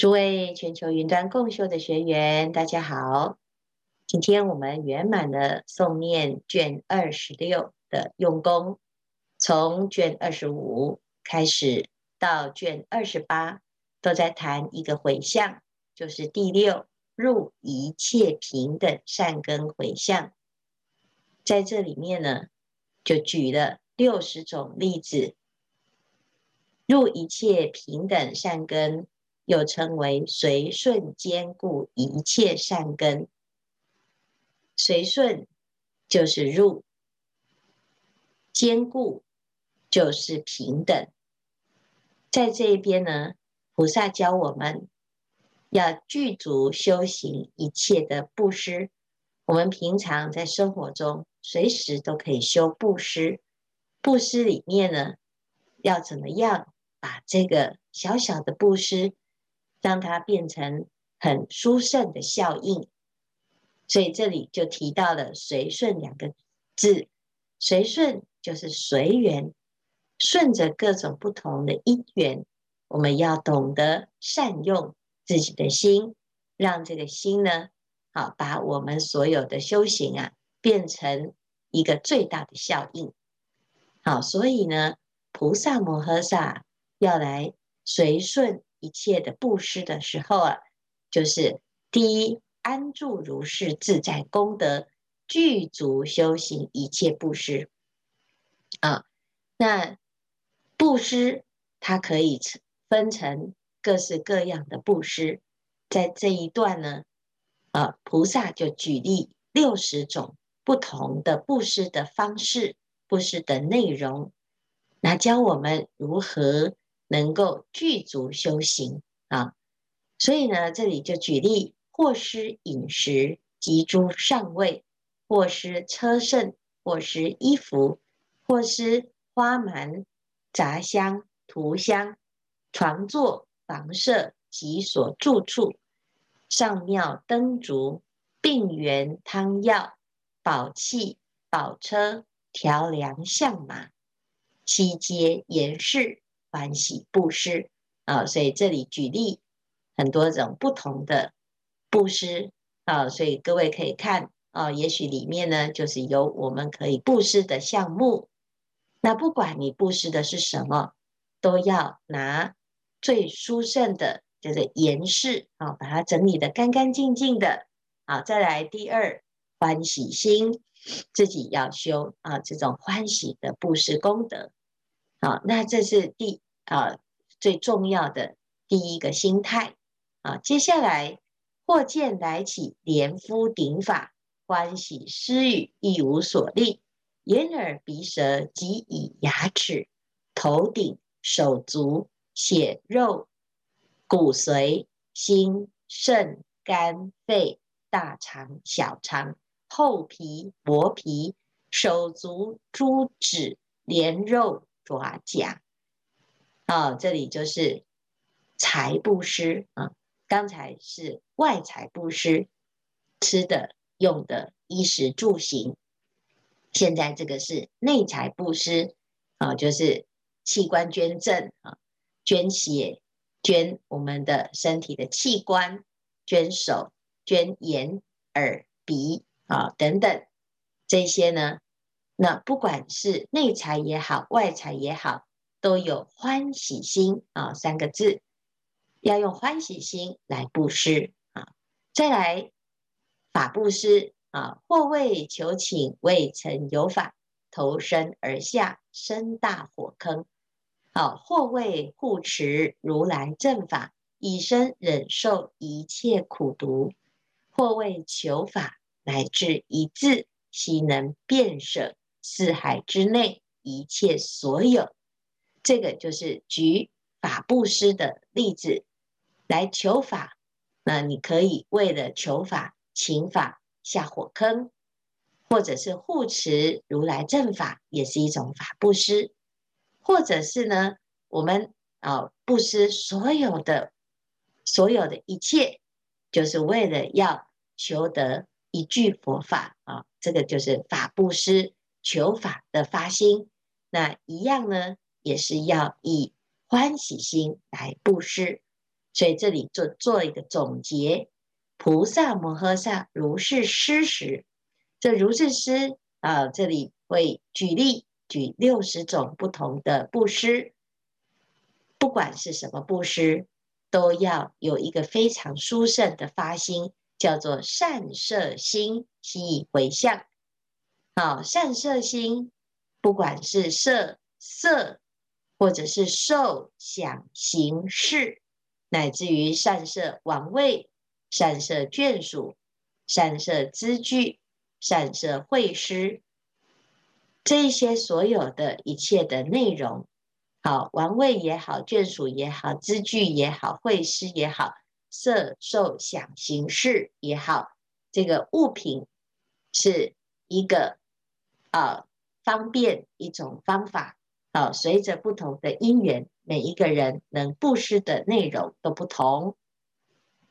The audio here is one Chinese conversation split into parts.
诸位全球云端共修的学员，大家好。今天我们圆满的诵念卷二十六的用功，从卷二十五开始到卷二十八，都在谈一个回向，就是第六入一切平等善根回向。在这里面呢，就举了六十种例子，入一切平等善根。又称为随顺坚固一切善根，随顺就是入，坚固就是平等。在这一边呢，菩萨教我们要具足修行一切的布施。我们平常在生活中随时都可以修布施，布施里面呢，要怎么样把这个小小的布施，让它变成很殊胜的效应，所以这里就提到了“随顺”两个字。随顺就是随缘，顺着各种不同的因缘，我们要懂得善用自己的心，让这个心呢，好把我们所有的修行啊，变成一个最大的效应。好，所以呢，菩萨摩诃萨要来随顺。一切的布施的时候啊，就是第一安住如是自在功德，具足修行一切布施啊。那布施它可以分成各式各样的布施，在这一段呢，啊，菩萨就举例六十种不同的布施的方式、布施的内容，那教我们如何。能够具足修行啊，所以呢，这里就举例：或施饮食及诸上味，或施车乘，或施衣服，或施花鬘、杂香、涂香、床座、房舍及所住处，上妙灯烛、病源汤药、宝器、宝车、调粮象马，悉皆严饰。欢喜布施啊，所以这里举例很多种不同的布施啊，所以各位可以看啊，也许里面呢就是有我们可以布施的项目。那不管你布施的是什么，都要拿最殊胜的，就是严饰啊，把它整理得干干净净的啊。再来第二，欢喜心，自己要修啊，这种欢喜的布施功德。好，那这是第啊最重要的第一个心态啊。接下来，或见来起连夫顶法，欢喜施与，亦无所立，眼耳鼻舌及以牙齿、头顶、手足、血肉、骨髓、心、肾、肝、肺、大肠、小肠、厚皮、薄皮、手足、诸指、连肉。爪甲，啊，这里就是财布施啊。刚才是外财布施，吃的、用的、衣食住行。现在这个是内财布施啊，就是器官捐赠啊，捐血、捐我们的身体的器官，捐手、捐眼、耳、鼻啊等等这些呢。那不管是内财也好，外财也好，都有欢喜心啊三个字，要用欢喜心来布施啊。再来法布施啊，或为求请未曾有法，投身而下生大火坑；好，或为护持如来正法，以身忍受一切苦毒；或为求法，乃至一字悉能变舍。四海之内一切所有，这个就是举法布施的例子来求法。那你可以为了求法，请法下火坑，或者是护持如来正法，也是一种法布施。或者是呢，我们啊布施所有的所有的一切，就是为了要求得一句佛法啊，这个就是法布施。求法的发心，那一样呢，也是要以欢喜心来布施。所以这里做做一个总结：菩萨摩诃萨如是施时，这如是施啊，这里会举例举六十种不同的布施，不管是什么布施，都要有一个非常殊胜的发心，叫做善摄心，悉以回向。好，善色心，不管是色色，或者是受想行识，乃至于善色王位、善色眷属、善色资具、善色会师，这些所有的一切的内容，好，王位也好，眷属也好，资具也好，会师也好，色受想行识也好，这个物品是一个啊方便一种方法。啊，随着不同的因缘，每一个人能布施的内容都不同。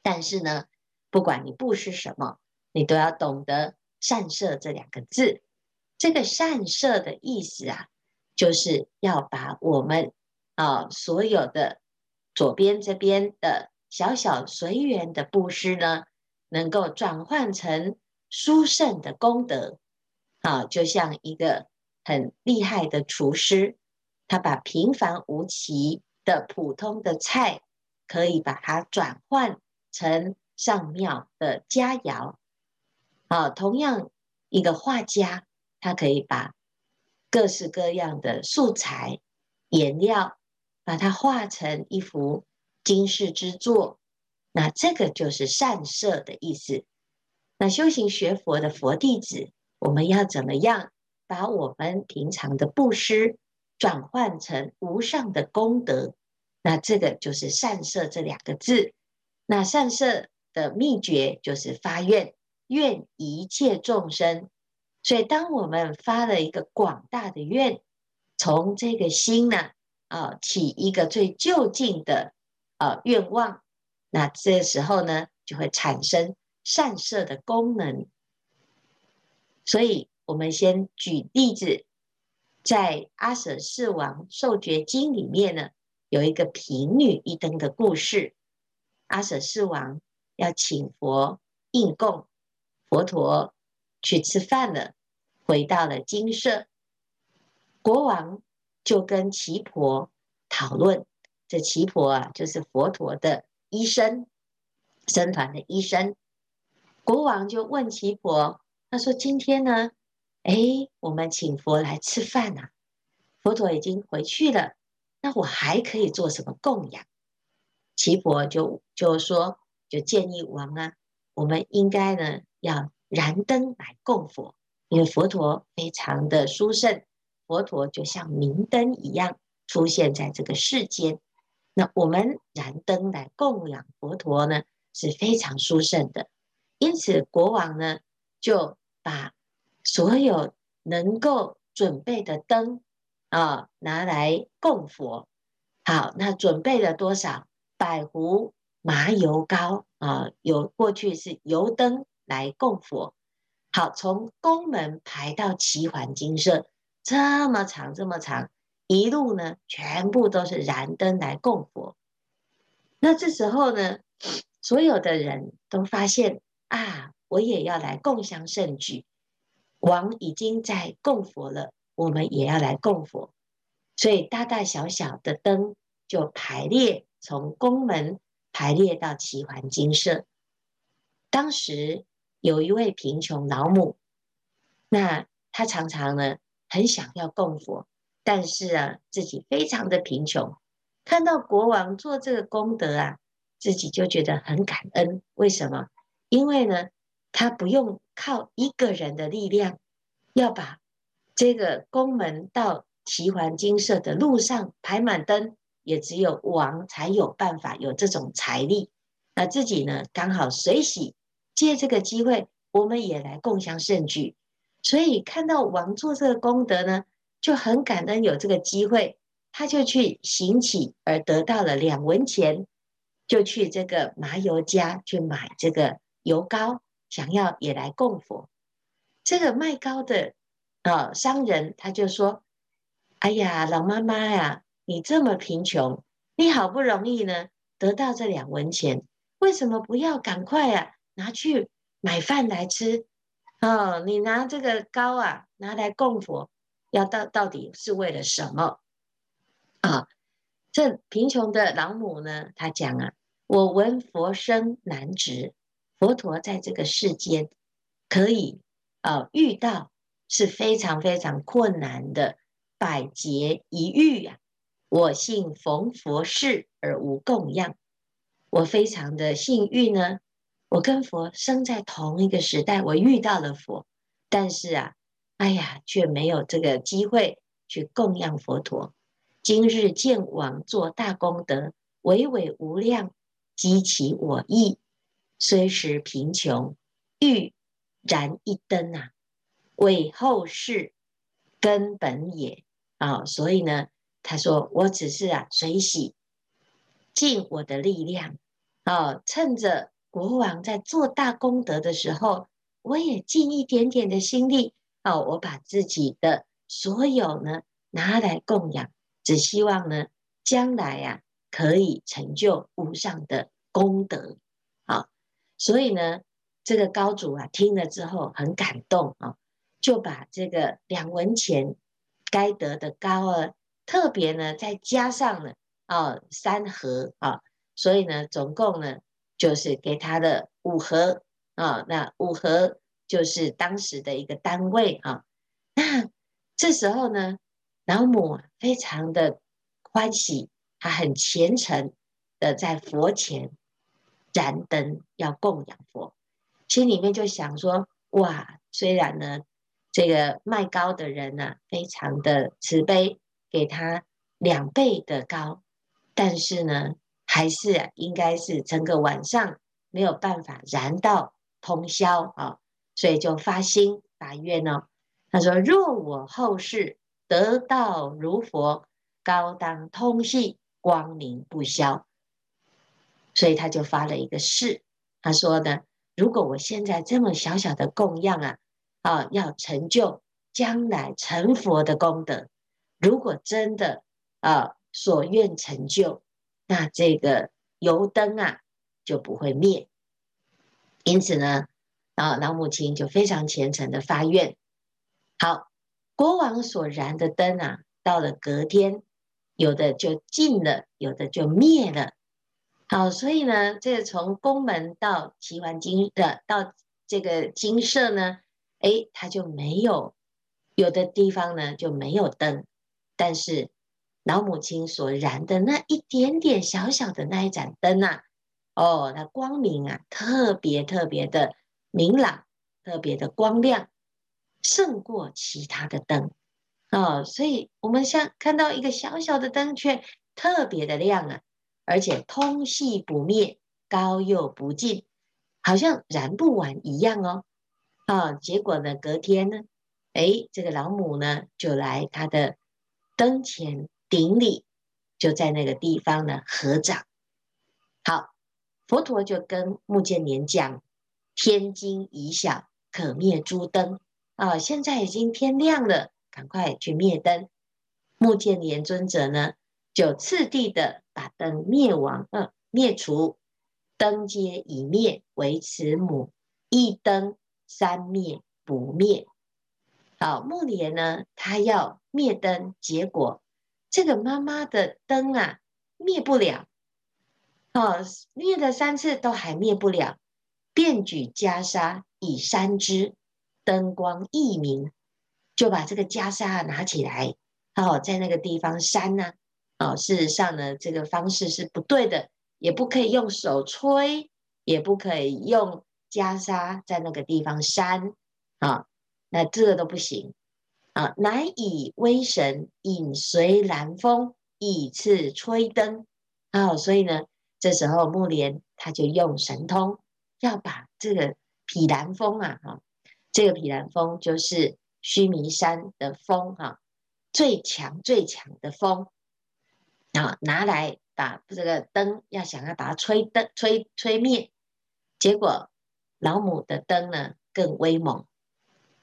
但是呢，不管你布施什么，你都要懂得善摄这两个字。这个善摄的意思啊，就是要把我们啊所有的左边这边的小小随缘的布施呢，能够转换成殊胜的功德。啊，就像一个很厉害的厨师。他把平凡无奇的普通的菜，可以把它转换成上妙的佳肴。啊，同样一个画家，他可以把各式各样的素材、颜料，把它画成一幅惊世之作。那这个就是善摄的意思。那修行学佛的佛弟子，我们要怎么样把我们平常的布施，转换成无上的功德，那这个就是善摄这两个字。那善摄的秘诀就是发愿，愿一切众生。所以，当我们发了一个广大的愿，从这个心呢，啊，起一个最就近的啊愿望，那这时候呢，就会产生善摄的功能。所以我们先举例子。在阿舍世王受决经里面呢，有一个贫女一灯的故事。阿舍世王要请佛应供，佛陀去吃饭了，回到了精舍，国王就跟奇婆讨论。这奇婆啊，就是佛陀的医生，僧团的医生。国王就问奇婆，他说：“今天呢？”哎，我们请佛来吃饭呐，佛陀已经回去了，那我还可以做什么供养？耆婆就就说，就建议王啊，我们应该呢要燃灯来供佛，因为佛陀非常的殊胜，佛陀就像明灯一样出现在这个世间，那我们燃灯来供养佛陀呢是非常殊胜的，因此国王呢就把。所有能够准备的灯啊，拿来供佛。好，那准备了多少？百壶麻油膏啊，有过去是油灯来供佛。好，从宫门排到齐桓金舍，这么长这么长，一路呢，全部都是燃灯来供佛。那这时候呢，所有的人都发现啊，我也要来共襄盛举。王已经在供佛了，我们也要来供佛，所以大大小小的灯就排列，从宫门排列到只桓精舍。当时有一位贫穷老母，那她常常呢很想要供佛，但是啊自己非常的贫穷，看到国王做这个功德啊，自己就觉得很感恩。为什么？因为呢。他不用靠一个人的力量，要把这个宫门到只桓精舍的路上排满灯，也只有王才有办法有这种财力。那自己呢，刚好随喜，借这个机会，我们也来共享盛举。所以看到王做这个功德呢，就很感恩有这个机会，他就去行乞，而得到了两文钱，就去这个麻油家去买这个油膏。想要也来供佛，这个卖糕的啊商人他就说：“哎呀，老妈妈呀，你这么贫穷，你好不容易呢得到这两文钱，为什么不要赶快啊拿去买饭来吃？哦，你拿这个糕啊拿来供佛，要到到底是为了什么？啊，这贫穷的老母呢，她讲啊，我闻佛声难值，佛陀在这个世间可以呃遇到是非常非常困难的。百劫一遇呀、啊！我幸逢佛世而无供养，我非常的幸运呢。我跟佛生在同一个时代，我遇到了佛，但是啊，哎呀，却没有这个机会去供养佛陀。今日见王做大功德，巍巍无量，激起我意。虽时贫穷，欲燃一灯啊，为后世根本也。啊、所以呢，他说我只是啊随喜，尽我的力量，啊、趁着国王在做大功德的时候，我也尽一点点的心力，啊、哦，我把自己的所有呢拿来供养，只希望呢将来呀、啊、可以成就无上的功德，所以呢，这个高祖啊听了之后很感动啊、就把这个两文钱。该得的高额，特别呢，再加上了啊三盒啊，所以呢，总共呢就是给他的五盒啊。那五盒就是当时的一个单位啊。那这时候呢，老母非常的欢喜，她很虔诚的在佛前燃灯要供养佛，心里面就想说：哇，虽然呢。这个卖糕的人呢、啊，非常的慈悲，给他两倍的糕，但是呢，还是、应该是整个晚上没有办法燃到通宵啊，所以就发心发愿哦。他说：“若我后世得道如佛，高当通细，光明不消。”所以他就发了一个誓，他说呢：“如果我现在这么小小的供养啊。”啊，要成就将来成佛的功德。如果真的啊所愿成就，那这个油灯啊就不会灭。因此呢，啊老母亲就非常虔诚的发愿。好，国王所燃的灯啊，到了隔天，有的就尽了，有的就灭了。好，所以呢，这个从宫门到齐桓精的到这个精舍呢。哎，他就没有，有的地方呢就没有灯，但是老母亲所燃的那一点点小小的那一盏灯啊，哦，那光明啊，特别特别的明朗，特别的光亮，胜过其他的灯哦。所以我们像看到一个小小的灯，却特别的亮啊，而且通细不灭，高又不尽，好像燃不完一样哦。啊，结果呢？隔天呢？哎，这个老母呢，就来他的灯前顶礼，就在那个地方呢合掌。好，佛陀就跟目犍连讲：天今已晓，可灭诸灯。啊，现在已经天亮了，赶快去灭灯。目犍连尊者呢，就次第的把灯灭亡，嗯、灭除，灯皆已灭，为此母一灯。三灭不灭，好，木莲呢，他要灭灯，结果这个妈妈的灯啊灭不了，哦，灭了三次都还灭不了，便举袈裟以扇之，灯光亦明，就把这个袈裟拿起来，哦，在那个地方扇啊，事实上呢，这个方式是不对的，也不可以用手吹，也不可以用。袈裟在那个地方扇啊，那这个都不行啊！乃以威神引随南风，以次吹灯啊！所以呢，这时候目连他就用神通，要把这个毗蓝风啊，哈，这个毗蓝风就是须弥山的风哈，最强最强的风啊，拿来把这个灯要想要把它吹灯吹吹灭，结果。老母的灯呢更威猛，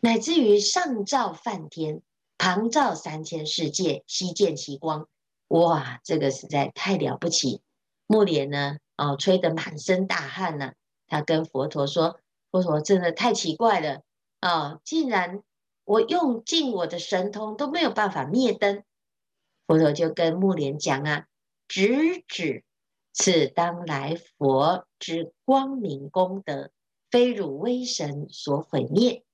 乃至于上照梵天，旁照三千世界，悉见其光。哇，这个实在太了不起！目莲呢，哦，吹得满身大汗呢。他跟佛陀说：“佛陀真的太奇怪了啊、竟然我用尽我的神通都没有办法灭灯。”佛陀就跟木莲讲啊：“直指此当来佛之光明功德，非汝威神所毁灭。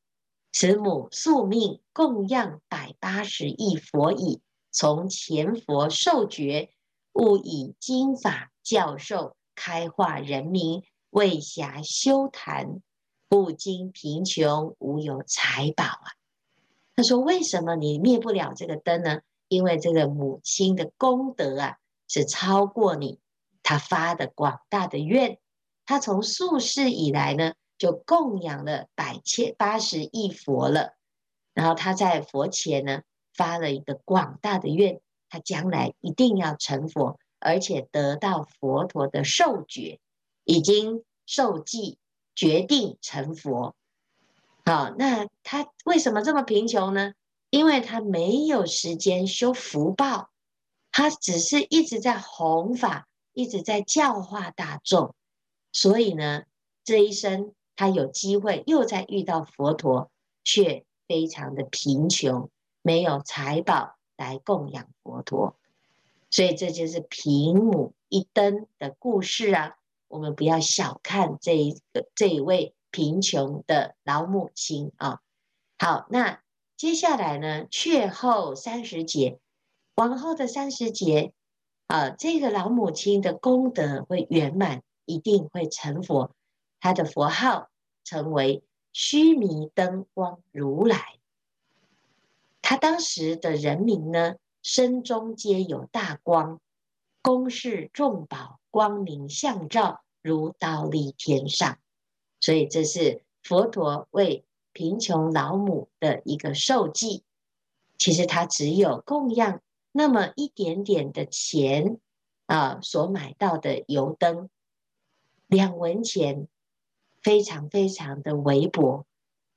此母宿命供养百八十亿佛已，从前佛受觉，悟以经法教授开化人民。”为暇修谈，不经贫穷，无有财宝啊！他说：“为什么你灭不了这个灯呢？因为这个母亲的功德啊，是超过你。他发的广大的愿，他从宿世以来呢，就供养了百千八十亿佛了。然后他在佛前呢，发了一个广大的愿，他将来一定要成佛，而且得到佛陀的受觉。”已经受记，决定成佛。好，那他为什么这么贫穷呢？因为他没有时间修福报，他只是一直在弘法，一直在教化大众。所以呢，这一生他有机会又再遇到佛陀，却非常的贫穷，没有财宝来供养佛陀。所以这就是贫母一灯的故事啊。我们不要小看这一个这一位贫穷的老母亲啊！好，那接下来呢？却后三十劫，往后的三十劫啊，这个老母亲的功德会圆满，一定会成佛。他的佛号成为须弥灯光如来。他当时的人民呢，身中皆有大光，宫室众宝。光明相照，如忉利天上，所以这是佛陀为贫穷老母的一个受祭。其实他只有供养那么一点点的钱啊，所买到的油灯，两文钱，非常非常的微薄。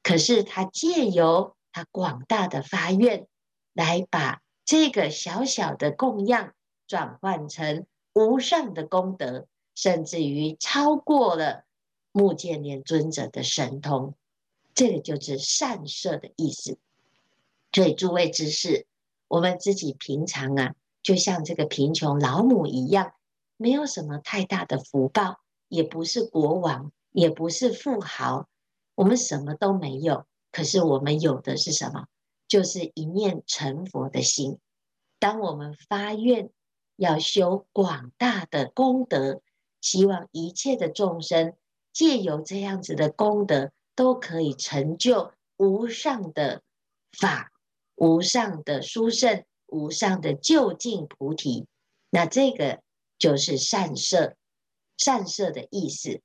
可是他借由他广大的发愿，来把这个小小的供养转换成。无上的功德，甚至于超过了目犍连尊者的神通，这个就是善摄的意思。所以诸位知识，我们自己平常啊，就像这个贫穷老母一样，没有什么太大的福报，也不是国王，也不是富豪，我们什么都没有。可是我们有的是什么？就是一念成佛的心。当我们发愿。要修广大的功德，希望一切的众生借由这样子的功德，都可以成就无上的法、无上的殊胜、无上的究竟菩提。那这个就是善摄，善摄的意思。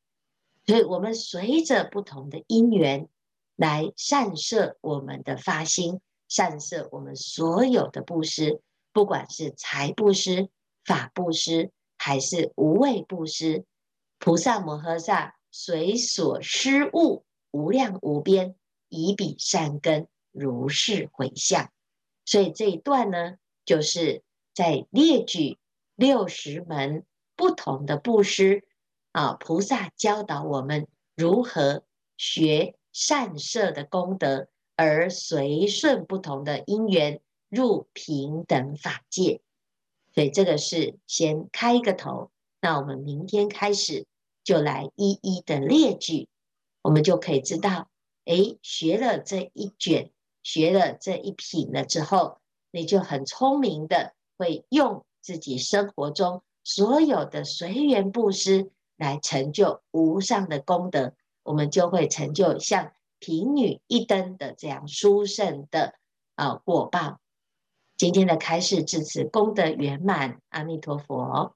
所以，我们随着不同的因缘来善摄我们的发心，善摄我们所有的布施，不管是财布施。法布施还是无畏布施，菩萨摩诃萨随所施物无量无边，以彼善根如是回向。所以这一段呢，就是在列举六十门不同的布施啊，菩萨教导我们如何学善摄的功德，而随顺不同的因缘入平等法界。所以这个是先开一个头，那我们明天开始就来一一的列举，我们就可以知道，诶，学了这一卷，学了这一品了之后，你就很聪明的会用自己生活中所有的随缘布施来成就无上的功德，我们就会成就像贫女一灯的这样殊胜的啊果报。今天的开示至此功德圆满，阿弥陀佛。